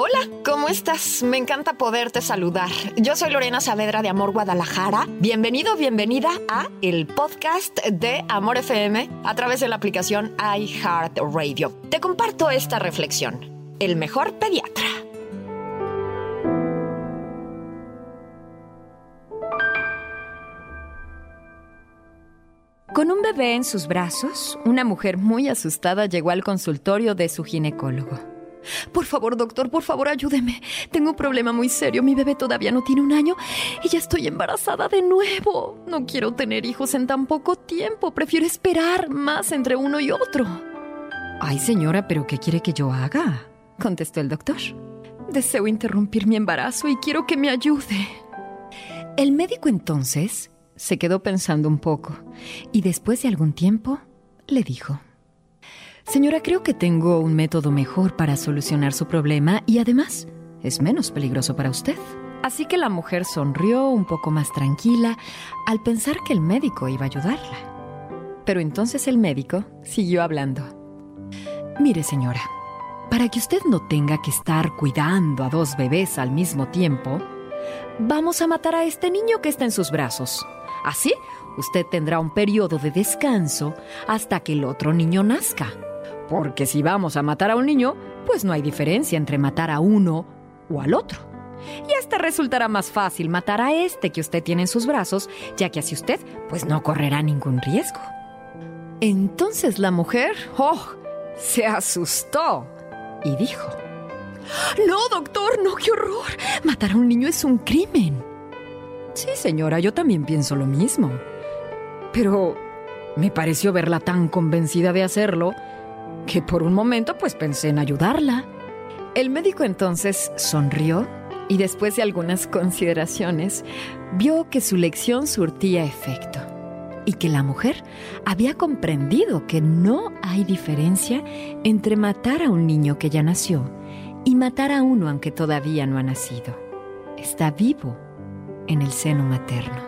Hola, ¿cómo estás? Me encanta poderte saludar. Yo soy Lorena Saavedra de Amor Guadalajara. Bienvenido, bienvenida a el podcast de Amor FM a través de la aplicación iHeartRadio. Te comparto esta reflexión. El mejor pediatra. Con un bebé en sus brazos, una mujer muy asustada llegó al consultorio de su ginecólogo. Por favor, doctor, por favor, ayúdeme. Tengo un problema muy serio. Mi bebé todavía no tiene un año y ya estoy embarazada de nuevo. No quiero tener hijos en tan poco tiempo. Prefiero esperar más entre uno y otro. Ay, señora, pero ¿qué quiere que yo haga? contestó el doctor. Deseo interrumpir mi embarazo y quiero que me ayude. El médico entonces se quedó pensando un poco y después de algún tiempo le dijo, Señora, creo que tengo un método mejor para solucionar su problema y además es menos peligroso para usted. Así que la mujer sonrió un poco más tranquila al pensar que el médico iba a ayudarla. Pero entonces el médico siguió hablando. Mire, señora, para que usted no tenga que estar cuidando a dos bebés al mismo tiempo, vamos a matar a este niño que está en sus brazos. Así, usted tendrá un periodo de descanso hasta que el otro niño nazca. Porque si vamos a matar a un niño, pues no hay diferencia entre matar a uno o al otro. Y hasta resultará más fácil matar a este que usted tiene en sus brazos, ya que así usted pues no correrá ningún riesgo. Entonces la mujer, oh, se asustó y dijo, No, doctor, no, qué horror. Matar a un niño es un crimen. Sí, señora, yo también pienso lo mismo. Pero me pareció verla tan convencida de hacerlo que por un momento pues pensé en ayudarla. El médico entonces sonrió y después de algunas consideraciones vio que su lección surtía efecto y que la mujer había comprendido que no hay diferencia entre matar a un niño que ya nació y matar a uno aunque todavía no ha nacido. Está vivo en el seno materno.